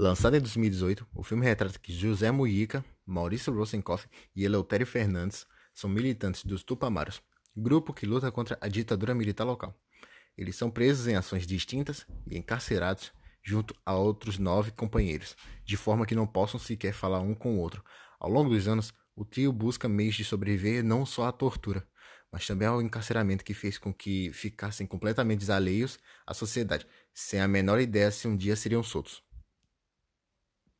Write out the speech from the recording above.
Lançado em 2018, o filme retrata que José Mujica, Maurício Rosenkoff e Eleutério Fernandes são militantes dos Tupamaros, grupo que luta contra a ditadura militar local. Eles são presos em ações distintas e encarcerados junto a outros nove companheiros, de forma que não possam sequer falar um com o outro. Ao longo dos anos, o trio busca meios de sobreviver não só à tortura, mas também ao encarceramento que fez com que ficassem completamente alheios à sociedade, sem a menor ideia se um dia seriam soltos.